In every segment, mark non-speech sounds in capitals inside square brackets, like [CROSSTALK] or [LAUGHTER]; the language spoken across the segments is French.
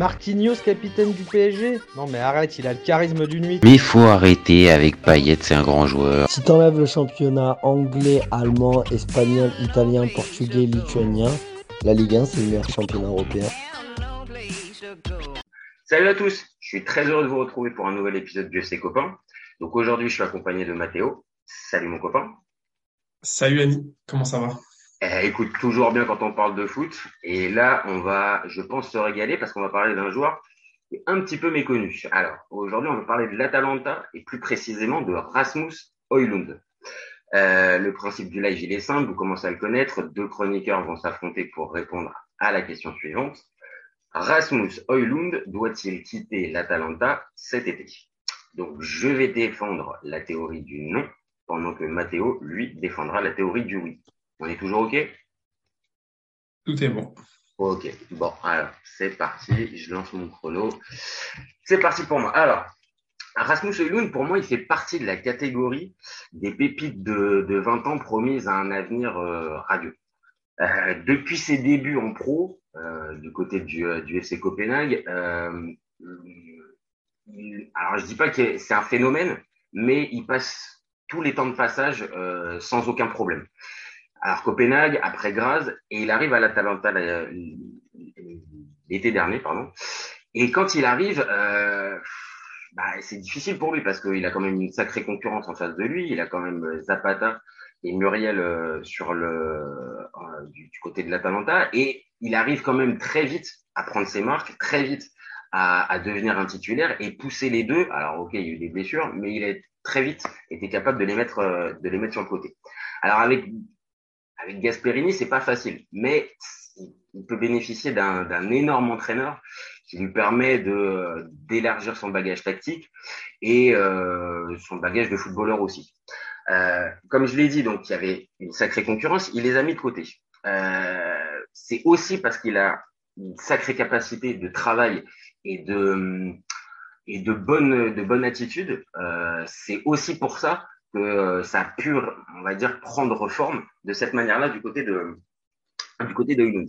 Marquinhos, capitaine du PSG Non mais arrête, il a le charisme d'une nuit. Mais il faut arrêter avec Payet, c'est un grand joueur. Si t'enlèves le championnat anglais, allemand, espagnol, italien, portugais, lituanien, la Ligue 1 c'est le meilleur championnat européen. Salut à tous, je suis très heureux de vous retrouver pour un nouvel épisode de ses copains. Donc aujourd'hui, je suis accompagné de Mathéo. Salut mon copain. Salut Ami, comment ça va? Eh, Écoute, toujours bien quand on parle de foot. Et là, on va, je pense, se régaler parce qu'on va parler d'un joueur un petit peu méconnu. Alors, aujourd'hui, on va parler de l'Atalanta et plus précisément de Rasmus Højlund. Euh, le principe du live, il est simple, vous commencez à le connaître. Deux chroniqueurs vont s'affronter pour répondre à la question suivante. Rasmus Højlund doit-il quitter l'Atalanta cet été? Donc, je vais défendre la théorie du non, pendant que Matteo, lui, défendra la théorie du oui. On est toujours OK? Tout est bon. Ok, bon, alors, c'est parti, je lance mon chrono. C'est parti pour moi. Alors, Rasmus Højlund, pour moi, il fait partie de la catégorie des pépites de, de 20 ans promises à un avenir euh, radieux. Euh, depuis ses débuts en pro, euh, du côté du, du FC Copenhague, alors je dis pas que c'est un phénomène, mais il passe tous les temps de passage sans aucun problème. Alors Copenhague, après Graz, et il arrive à l'Atalanta l'été dernier, pardon. Et quand il arrive, euh, bah, c'est difficile pour lui parce qu'il a quand même une sacrée concurrence en face de lui. Il a quand même Zapata et Muriel euh, sur le euh, du, du, côté de l'Atalanta et il arrive quand même très vite à prendre ses marques, très vite à, à, devenir un titulaire et pousser les deux. Alors ok, il y a eu des blessures, mais il a très vite été capable de les mettre euh, de les mettre sur le côté. Alors avec avec Gasperini, c'est pas facile, mais il peut bénéficier d'un énorme entraîneur qui lui permet d'élargir son bagage tactique et euh, son bagage de footballeur aussi. Euh, comme je l'ai dit, donc il y avait une sacrée concurrence, il les a mis de côté. Euh, c'est aussi parce qu'il a une sacrée capacité de travail et de bonne de bonne attitude. C'est aussi pour ça que ça a pu, on va dire, prendre forme de cette manière-là du côté de du côté de.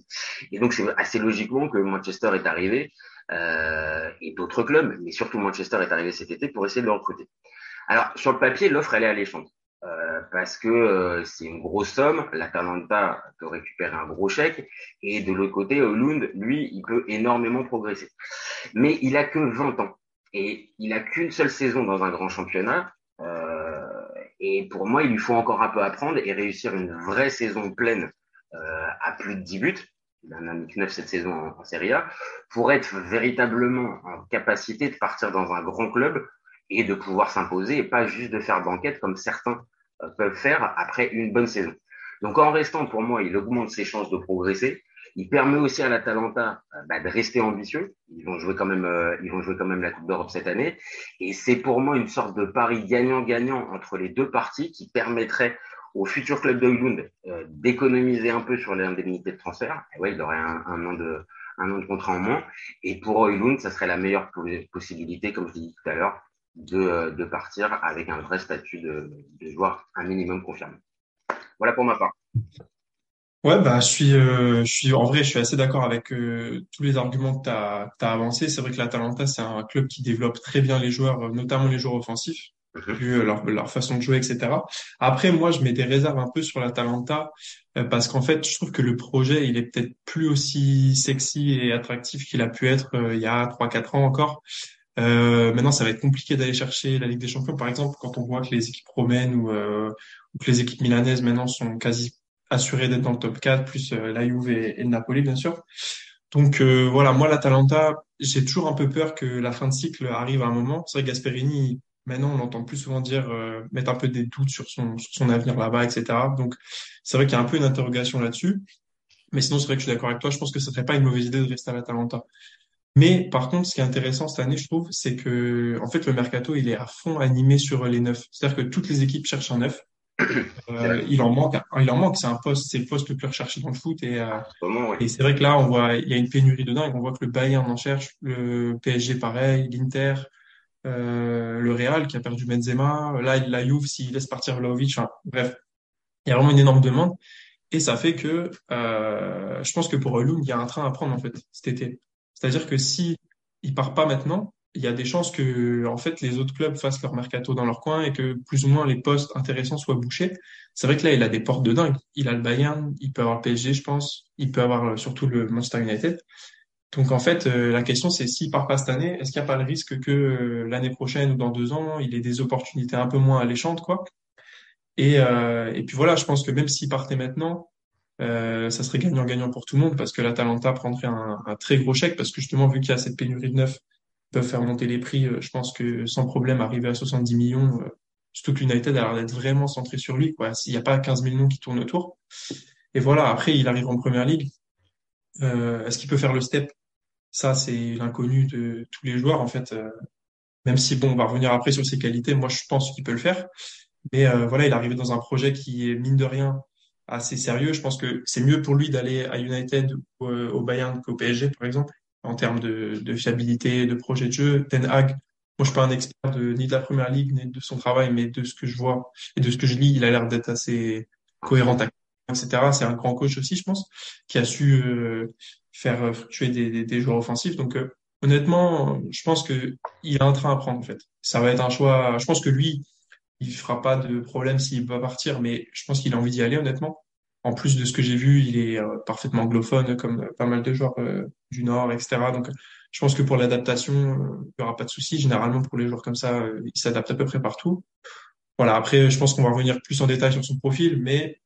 Et donc c'est assez logiquement que Manchester est arrivé euh, et d'autres clubs, mais surtout Manchester est arrivé cet été pour essayer de le recruter. Alors sur le papier, l'offre elle est alléchante euh, parce que euh, c'est une grosse somme. L'Atalanta peut récupérer un gros chèque et de l'autre côté, Hulund, lui, il peut énormément progresser. Mais il a que 20 ans et il a qu'une seule saison dans un grand championnat. Et pour moi, il lui faut encore un peu apprendre et réussir une vraie saison pleine euh, à plus de 10 buts, il en a mis 9 cette saison en, Serie A, pour être véritablement en capacité de partir dans un grand club et de pouvoir s'imposer et pas juste de faire banquette comme certains euh, peuvent faire après une bonne saison. Donc en restant, pour moi, il augmente ses chances de progresser. Il permet aussi à l'Atalanta euh, bah, de rester ambitieux. Ils vont jouer quand même, euh, ils vont jouer quand même la Coupe d'Europe cette année. Et c'est pour moi une sorte de pari gagnant-gagnant entre les deux parties qui permettrait au futur club de euh, d'économiser un peu sur les indemnités de transfert. Et ouais, il aurait un, un, an de un de contrat en moins. Et pour Oilund, ça serait la meilleure possibilité, comme je l'ai dit tout à l'heure, de, de partir avec un vrai statut de, de joueur un minimum confirmé. Voilà pour ma part. Ouais, bah, je suis, euh, je suis, en vrai, je suis assez d'accord avec euh, tous les arguments que tu as, avancés. C'est vrai que l'Atalanta, c'est un club qui développe très bien les joueurs, notamment les joueurs offensifs vu leur, leur façon de jouer, etc. Après, moi, je mets des réserves un peu sur l'Atalanta euh, parce qu'en fait, je trouve que le projet, il est peut-être plus aussi sexy et attractif qu'il a pu être euh, il y a trois, quatre ans encore. Euh, maintenant, ça va être compliqué d'aller chercher la Ligue des Champions, par exemple, quand on voit que les équipes romaines ou, euh, ou que les équipes milanaises maintenant sont quasi assurées d'être dans le top 4, plus la Juve et, et, le Napoli, bien sûr. Donc voilà, moi, l'Atalanta, j'ai toujours un peu peur que la fin de cycle arrive à un moment. C'est vrai que Gasperini, Maintenant, on entend plus souvent dire euh, mettre un peu des doutes sur son, sur son avenir là-bas, etc. Donc, c'est vrai qu'il y a un peu une interrogation là-dessus. Mais sinon, c'est vrai que je suis d'accord avec toi. Je pense que ce serait pas une mauvaise idée de rester à l'Atalanta. Mais par contre, ce qui est intéressant cette année, je trouve, c'est que en fait, le mercato, il est à fond animé sur les neufs. C'est-à-dire que toutes les équipes cherchent un neuf. Euh, il en manque, il en manque. C'est un poste, c'est le poste le plus recherché dans le foot. Et, euh, et c'est vrai que là, on voit, il y a une pénurie de dingue. On voit que le Bayern en cherche, le PSG pareil, l'Inter. Euh, le Real qui a perdu Benzema, là la Juve s'il laisse partir Vlaovic, enfin, bref, il y a vraiment une énorme demande et ça fait que je pense que pour Lund il y a un train à prendre en fait cet été. C'est-à-dire que si il part pas maintenant, il y a des chances que en fait les autres clubs fassent leur mercato dans leur coin et que plus ou moins les postes intéressants soient bouchés. C'est vrai que là, il a des portes de dingue. Il a le Bayern, il peut avoir le PSG, je pense, il peut avoir euh, surtout le Manchester United. Donc en fait, euh, la question c'est s'il part pas cette année, est-ce qu'il n'y a pas le risque que euh, l'année prochaine ou dans deux ans, il ait des opportunités un peu moins alléchantes, quoi? Et, et puis voilà, je pense que même s'il partait maintenant, ça serait gagnant-gagnant pour tout le monde parce que l'Atalanta prendrait un, un, très gros chèque parce que justement vu qu'il y a cette pénurie de neuf, peuvent faire monter les prix. Euh, je pense que sans problème, arriver à 70 millions, euh, surtout que l'United a l'air d'être vraiment centré sur lui. Quoi. S'il n'y a pas 15 millions qui tournent autour. Et voilà, après, il arrive en première ligue. Euh, Est-ce qu'il peut faire le step? Ça, c'est l'inconnu de tous les joueurs, en fait. Euh, même si, bon, on va revenir après sur ses qualités, moi, je pense qu'il peut le faire. Mais euh, voilà, il est arrivé dans un projet qui est, mine de rien, assez sérieux. Je pense que c'est mieux pour lui d'aller à United ou au Bayern qu'au PSG, par exemple en termes de, de, fiabilité, de projet de jeu. Ten Hag, moi je suis pas un expert de, ni de la première ligue ni de son travail, mais de ce que je vois et de ce que je lis, il a l'air d'être assez cohérent, etc. C'est un grand coach aussi, je pense, qui a su euh, faire fluctuer des, des, des, joueurs offensifs. Donc euh, honnêtement, je pense que il a un train à prendre en fait. Ça va être un choix. Je pense que lui, il fera pas de problème s'il va partir, mais je pense qu'il a envie d'y aller honnêtement en plus de ce que j'ai vu, il est euh, parfaitement anglophone, comme pas mal de joueurs euh, du Nord, etc. Donc, je pense que pour l'adaptation, euh, il n'y aura pas de souci. Généralement, pour les joueurs comme ça, ils s'adaptent à peu près partout. Voilà. Après, je pense qu'on va revenir plus en détail sur son profil, mais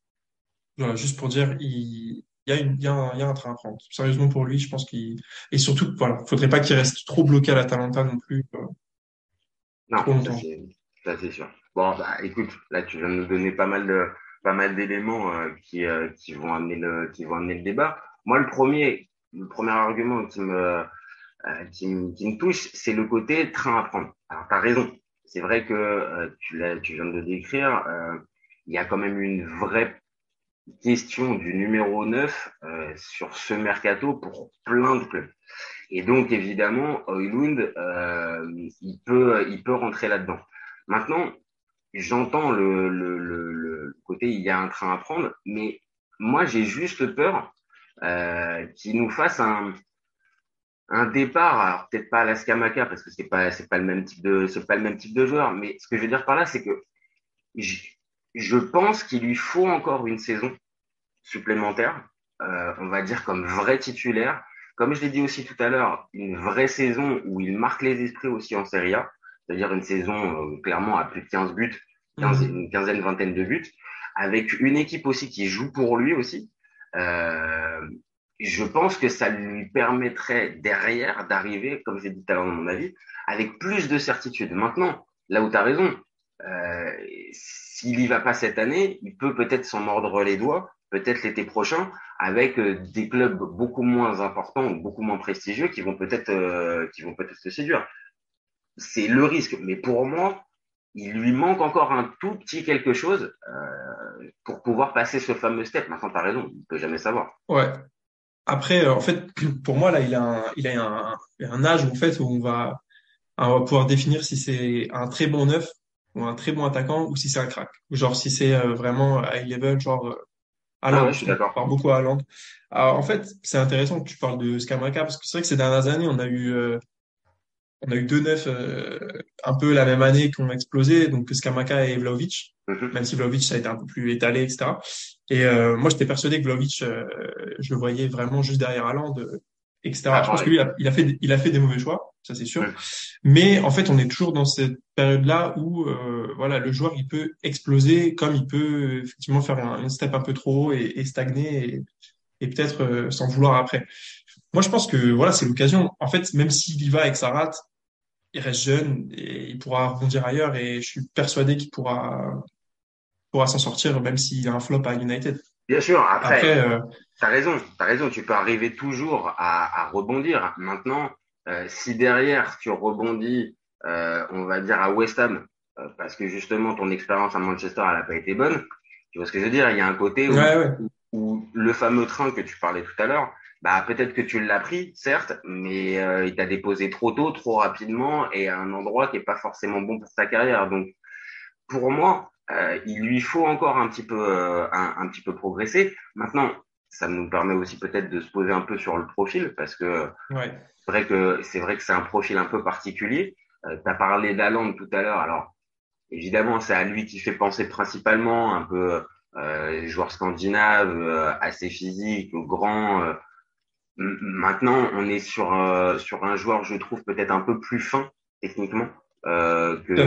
voilà, juste pour dire, il, y a une, il y a un, il y a un train à prendre. Sérieusement, pour lui, je pense qu'il, et surtout, voilà, faudrait pas qu'il reste trop bloqué à l'Atalanta non plus. non, ça c'est sûr. Bon, bah, écoute, là, tu viens de nous donner pas mal de, pas mal d'éléments euh, qui, euh, qui vont amener le qui vont amener le débat. Moi, le premier le premier argument qui me euh, qui, me, touche, c'est le côté train à prendre. Alors, tu as raison. C'est vrai que tu, tu viens de le décrire. Il y a quand même une vraie question du numéro 9 sur ce mercato pour plein de clubs. Et donc, évidemment, Oilund, il, peut, il peut rentrer là-dedans. Maintenant, j'entends le, le, côté il y a un train à prendre, mais moi j'ai juste peur euh, qu'il nous fasse un, un départ, alors peut-être pas à la Scamaca parce que c'est pas c'est pas le même type de c'est pas le même type de joueur, mais ce que je veux dire par là c'est que je, pense qu'il lui faut encore une saison supplémentaire, euh, on va dire comme vrai titulaire, comme je l'ai dit aussi tout à l'heure, une vraie saison où il marque les esprits aussi en Serie A c'est-à-dire une saison euh, clairement à plus de 15 buts, mhm. une quinzaine, vingtaine de buts, avec une équipe aussi qui joue pour lui aussi. Euh, je pense que ça lui permettrait derrière d'arriver, comme j'ai dit tout à l'heure dans mon avis, avec plus de certitude. Maintenant, là où tu as raison, euh, s'il y va pas cette année, il peut peut-être s'en mordre les doigts, peut-être l'été prochain, avec euh, des clubs beaucoup moins importants, beaucoup moins prestigieux, qui vont peut-être, euh, qui vont peut-être se séduire c'est le risque. Mais pour moi, il lui manque encore un tout petit quelque chose euh, pour pouvoir passer ce fameux step. Maintenant, tu as raison, il peut jamais savoir. Ouais. Après, euh, en fait, [CLEARS THROAT] pour moi, là, il a un, il a un, un âge en fait, où on va, on va pouvoir définir si c'est un très bon neuf ou un très bon attaquant ou si c'est un crack. Genre si c'est euh, vraiment high level, genre euh, Haaland, ah ouais, je suis d'accord. parle beaucoup à. Alors, en fait, c'est intéressant que tu parles de Scamacca parce que c'est vrai que ces dernières années, on a eu on a eu deux neufs euh, un peu la même année qui ont explosé, donc Skamaka et Vlaovic, mhm. même si Vlaovic ça a été un peu plus étalé, etc. Et euh, moi, j'étais persuadé que Vlaovic, euh, je le voyais vraiment juste derrière Haaland, etc. Ah, je pense que lui, il a, fait, il a fait des mauvais choix, ça c'est sûr. Mais en fait, on est toujours dans cette période-là où, voilà, le joueur il peut exploser, comme il peut effectivement faire un, step un peu trop haut et, et stagner et, et peut-être s'en vouloir après. Moi, je pense que voilà, c'est l'occasion. En fait, même s'il y va avec sa rate, il reste jeune et il pourra rebondir ailleurs et je suis persuadé qu'il pourra pourra s'en sortir même s'il y a un flop à United. Bien sûr, après, après euh... t'as raison, t'as raison, tu peux arriver toujours à, à rebondir. Maintenant, euh, si derrière tu rebondis, euh, on va dire à West Ham, euh, parce que justement ton expérience à Manchester elle n'a pas été bonne, tu vois ce que je veux dire? Il y a un côté où, où le fameux train que tu parlais tout à l'heure, bah peut-être que tu l'as pris, certes, mais euh, il t'a déposé trop tôt, trop rapidement et à un endroit qui est pas forcément bon pour sa carrière. Donc pour moi, euh, il lui faut encore un petit peu euh, un, un, petit peu progresser. Maintenant, ça nous permet aussi peut-être de se poser un peu sur le profil parce que c'est vrai que c'est vrai que c'est un profil un peu particulier. Tu as parlé d'Aland tout à l'heure. Alors évidemment, c'est à lui qui fait penser principalement un peu euh, joueur scandinave, euh, assez physique, grand. Euh. Maintenant, on est sur sur un joueur, je trouve peut-être un peu plus fin techniquement euh, que, que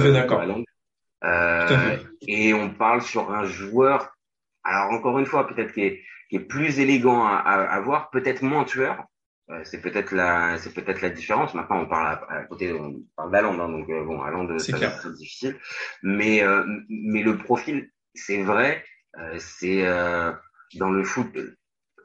euh, et on parle sur un joueur, alors encore une fois, peut-être qui est, qui est plus élégant à, à, voir, peut-être moins tueur. Euh, c'est peut-être la, c'est peut-être la différence. Maintenant, on parle à, côté, on parle d'Aland, hein, donc euh, bon, Aland, c'est difficile. Mais, euh, mais le profil, c'est vrai, c'est dans le foot,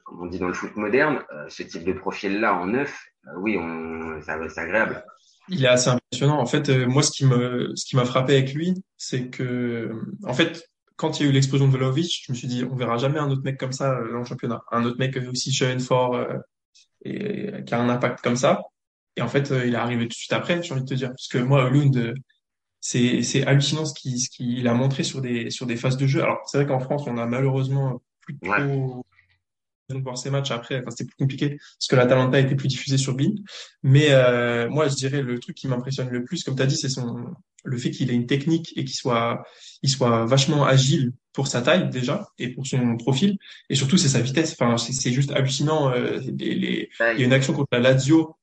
comme on dit dans le foot moderne, ce type de profil-là en neuf, oui, on, ça, c'est agréable il est assez impressionnant. En fait, euh, moi, ce qui me, ce qui m'a frappé avec lui, c'est que, en fait, quand il y a eu l'explosion de Vlahovic, je me suis dit, on verra jamais un autre mec comme ça euh, dans le championnat. Un autre mec aussi jeune, fort, euh, et qui a un impact comme ça. Et en fait, il est arrivé tout de suite après, j'ai envie de te dire. Parce que moi, Lund, c'est, c'est hallucinant ce qu'il, ce qu'il a montré sur des, sur des phases de jeu. Alors, c'est vrai qu'en France, on a malheureusement plus trop de voir ces matchs après. Enfin, c'était plus compliqué parce que la Talenta était plus diffusée sur Bean. Mais euh, moi, je dirais le truc qui m'impressionne le plus, comme tu as dit, c'est son le fait qu'il ait une technique et qu'il soit il soit vachement agile pour sa taille déjà et pour son profil et surtout c'est sa vitesse. Enfin, c'est juste hallucinant. Euh, les, Il y a une action contre la Lazio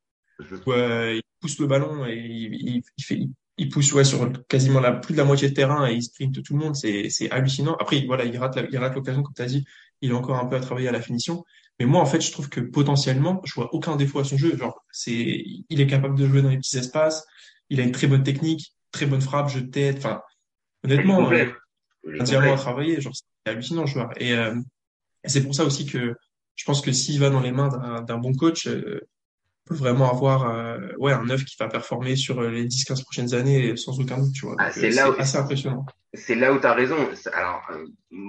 où euh, il pousse le ballon et il, il, fait il pousse ouais sur quasiment la plus de la moitié de terrain et il sprint tout le monde c'est hallucinant après voilà il rate il rate l'occasion comme tu as dit il a encore un peu à travailler à la finition. Mais moi, en fait, je trouve que potentiellement, je vois aucun défaut à son jeu. Genre, c'est, il est capable de jouer dans les petits espaces. Il a une très bonne technique, très bonne frappe, jeu de tête. Enfin, honnêtement, euh, un diamant à travailler. Genre, c'est hallucinant, le joueur. Et, euh, c'est pour ça aussi que je pense que s'il va dans les mains d'un bon coach, euh, vraiment avoir euh, ouais un neuf qui va performer sur les 10-15 prochaines années sans aucun doute, tu vois. Ah, c'est là assez impressionnant c'est là où tu as raison. Alors, euh,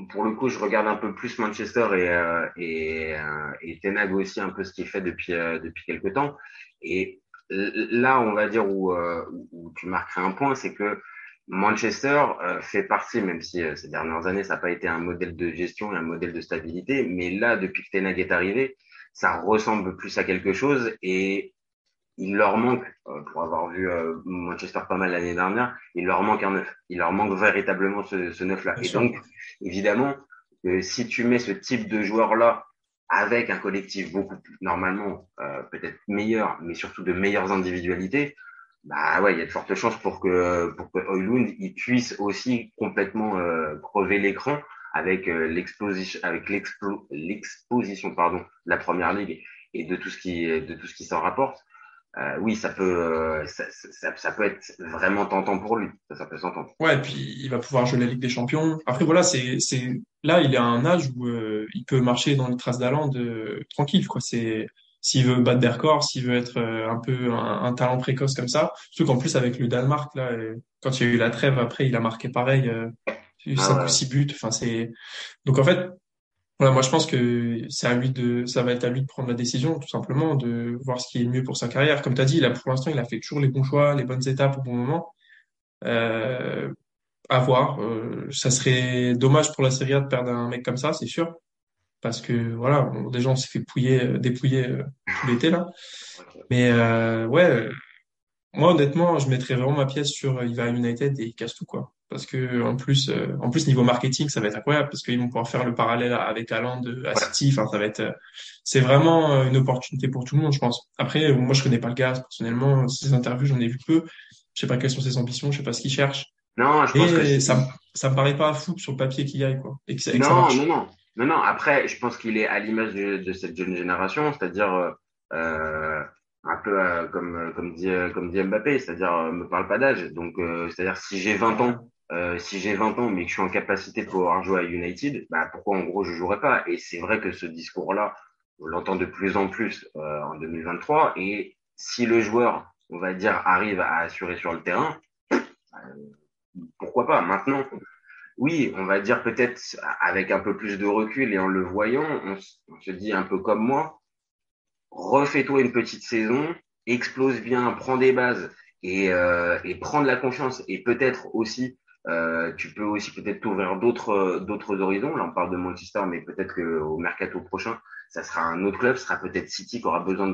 pour le coup, je regarde un peu plus Manchester et, euh, et, euh, et Tenag aussi, un peu ce qu'il fait depuis, depuis quelques temps. Et là, on va dire où, où tu marquerais un point, c'est que Manchester fait partie, même si ces dernières années, ça n'a pas été un modèle de gestion et un modèle de stabilité, mais là, depuis que Tenag est arrivé, ça ressemble plus à quelque chose et il leur manque, euh, pour avoir vu euh, Manchester pas mal l'année dernière, il leur manque un neuf. Il leur manque véritablement ce, ce neuf-là. Et donc, évidemment, si tu mets ce type de joueur-là avec un collectif beaucoup plus, normalement, euh, peut-être meilleur, mais surtout de meilleures individualités, bah ouais, il y a de fortes chances pour que pour que Oilund il puisse aussi complètement crever l'écran avec l'exposition avec l'exposition pardon de la première ligue et de tout ce qui de tout ce qui s'en rapporte euh, oui, ça peut, euh, ça, ça, ça, peut être vraiment tentant pour lui. Ça, ça peut s'entendre. Ouais, et puis il va pouvoir jouer la Ligue des Champions. Après, voilà, c'est, c'est là, il est à un âge où euh, il peut marcher dans les traces d'Aland tranquille, quoi. C'est s'il veut battre des records, s'il veut être un peu un, talent précoce comme ça. Surtout qu'en plus avec le Danemark, là, quand il y a eu la trêve, après, il a marqué pareil, euh, ah ou six buts. Enfin, c'est donc en fait, moi je pense que c'est à lui de, ça va être à lui de prendre la décision, tout simplement, de voir ce qui est le mieux pour sa carrière. Comme tu as dit, là, pour l'instant, il a fait toujours les bons choix, les bonnes étapes au bon moment. Euh, à voir. Euh, ça serait dommage pour la Serie A de perdre un mec comme ça, c'est sûr. Parce que voilà, déjà on s'est fait pouiller, euh, dépouiller euh, tout l'été là. Mais euh, ouais, moi honnêtement, je mettrais vraiment ma pièce sur il va à United et il casse tout quoi parce que en plus euh, en plus niveau marketing ça va être incroyable parce qu'ils vont pouvoir faire le parallèle avec Haaland à City enfin ça va être c'est vraiment euh, une opportunité pour tout le monde je pense. Après moi je connais pas le gars personnellement. Ses interviews j'en ai vu peu. Je sais pas quelles sont ses ambitions je sais pas ce qu'il cherche. Non je pense que ça ça me paraît pas fou sur le papier qu'il y aille quoi et que, non, non non. Non non après je pense qu'il est à l'image de, de, cette jeune génération c'est-à-dire euh, un peu comme comme dit comme dit Mbappé c'est-à-dire me parle pas d'âge. Donc c'est-à-dire si j'ai 20 ans euh, si j'ai 20 ans mais que je suis en capacité de pouvoir jouer à United, bah pourquoi en gros je jouerais pas? Et c'est vrai que ce discours-là, on l'entend de plus en plus euh, en 2023. Et si le joueur, on va dire, arrive à assurer sur le terrain, euh, pourquoi pas Maintenant, oui, on va dire peut-être avec un peu plus de recul et en le voyant, on, on se dit un peu comme moi, refais-toi une petite saison, explose bien, prends des bases et, euh, et prends de la confiance. Et peut-être aussi Euh, tu peux aussi peut-être t'ouvrir d'autres d'autres horizons. Là, on parle de Manchester, mais peut-être qu'au mercato prochain, ça sera un autre club. Ce sera peut-être City qui aura besoin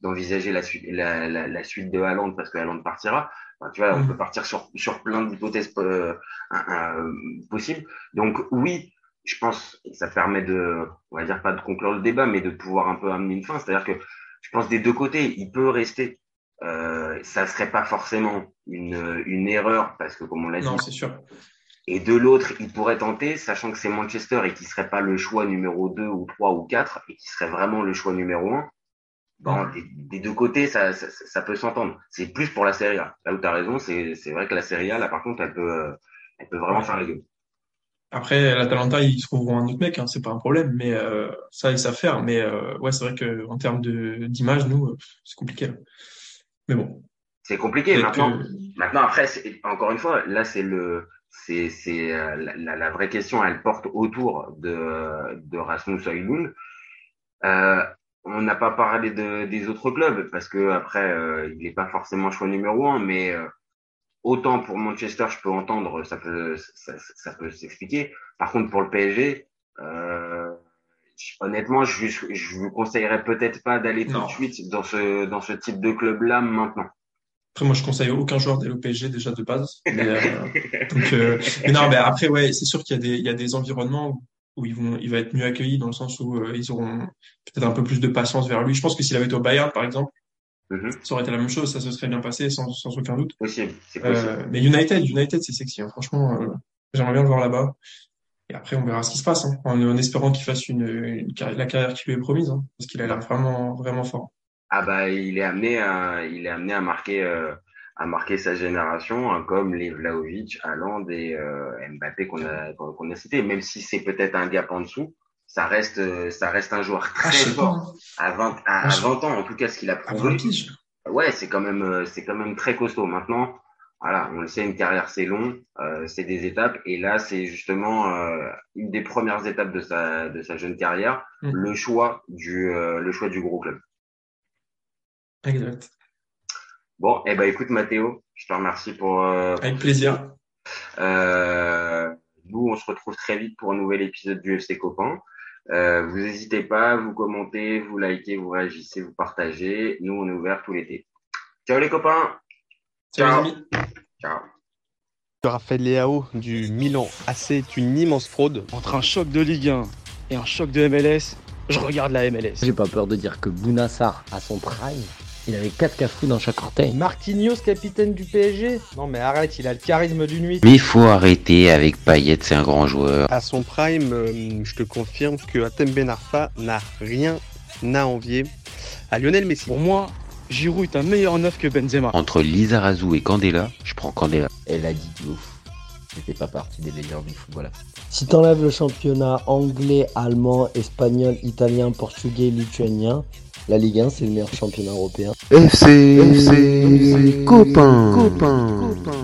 d'envisager la suite la, la, la, suite de Haaland parce que Haaland partira. Enfin, tu vois, on mm. peut partir sur sur plein d'hypothèses euh, possibles. Donc oui, je pense que ça permet de, on va dire pas de conclure le débat, mais de pouvoir un peu amener une fin. C'est-à-dire que je pense des deux côtés, il peut rester euh, ça serait pas forcément une, une erreur parce que comme on l'a dit. Non, c'est sûr. Et de l'autre, il pourrait tenter, sachant que c'est Manchester et qui serait pas le choix numéro 2 ou 3 ou 4 et qui serait vraiment le choix numéro 1. Bon, des, deux côtés, ça, ça, ça peut s'entendre. C'est plus pour la Serie A. Là où tu as raison, c'est, vrai que la Serie A, là, par contre, elle peut, elle peut vraiment faire les deux. Après, l'Atalanta, ils trouveront un autre mec, hein, c'est pas un problème, mais euh, ça, ils savent faire. Mais euh, ouais, c'est vrai que en termes d'image, nous, c'est compliqué. Mais bon. C'est compliqué maintenant. Maintenant après, encore une fois, là c'est le, c'est c'est euh, la, la, vraie question. Elle porte autour de de Rasmus Højlund. Euh, on n'a pas parlé de, des autres clubs parce que après euh, il n'est pas forcément choix numéro un, mais euh, autant pour Manchester, je peux entendre, ça peut ça, ça peut s'expliquer. Par contre pour le PSG, euh, honnêtement, je, je, vous conseillerais peut-être pas d'aller tout de suite dans ce, dans ce type de club-là maintenant. Après, moi, je conseille aucun joueur d'aller au PSG déjà de base. Mais, euh, donc, euh, mais non, mais après, ouais, c'est sûr qu'il y a des, il y a des environnements où ils vont, il va être mieux accueilli dans le sens où euh, ils auront peut-être un peu plus de patience vers lui. Je pense que s'il avait été au Bayern, par exemple, mm-hmm. ça aurait été la même chose, ça se serait bien passé sans, sans aucun doute. Possible, mais United, United, c'est sexy. Hein. Franchement, j'aimerais bien le voir là-bas. Et après, on verra ce qui se passe, hein, en, espérant qu'il fasse une, une, la carrière qui lui est promise, hein, parce qu'il a l'air vraiment, vraiment fort. Ah bah, il est amené à, il est amené à marquer, euh, à marquer sa génération, hein, comme les Vlaovic, Haaland et euh, Mbappé qu'on a, qu'on a cité. Même si c'est peut-être un gap en dessous, ça reste, ça reste un joueur ah, très fort. À 20, à, 20 ans, en tout cas, ce qu'il a prouvé. Ouais, c'est quand même, euh, c'est quand même très costaud. Maintenant, voilà, on le sait, une carrière c'est long, euh, c'est des étapes, et là c'est justement euh, une des premières étapes de sa de sa jeune carrière, mm. le choix du euh, le choix du gros club. Exact. Bon, eh ben écoute Mathéo, je te remercie pour. Avec plaisir. nous, on se retrouve très vite pour un nouvel épisode du FC Copain. vous n'hésitez pas, vous commentez, vous likez, vous réagissez, vous partagez. Nous, on est ouvert tout l'été. Ciao les copains. Ciao. Ciao. Raphaël Leao du Milan AC est une immense fraude. Entre un choc de Ligue 1 et un choc de MLS, je regarde la MLS. J'ai pas peur de dire que Bounassar, à son prime, il avait 4 cafous dans chaque orteil. Marquinhos, capitaine du PSG Non mais arrête, il a le charisme d'une nuit. Mais il faut arrêter avec Payet, c'est un grand joueur. À son prime, euh, je te confirme que Atem Ben Arfa n'a rien à envier à Lionel Messi. Pour moi, Giroud est un meilleur neuf que Benzema. Entre Lizarazu et Candela, je prends Candela. Elle a dit de ouf. C'était pas partie des meilleurs du football. Si t'enlèves le championnat anglais, allemand, espagnol, italien, portugais, lituanien, la Ligue 1 c'est le meilleur championnat européen. FC, FC, copain. copain.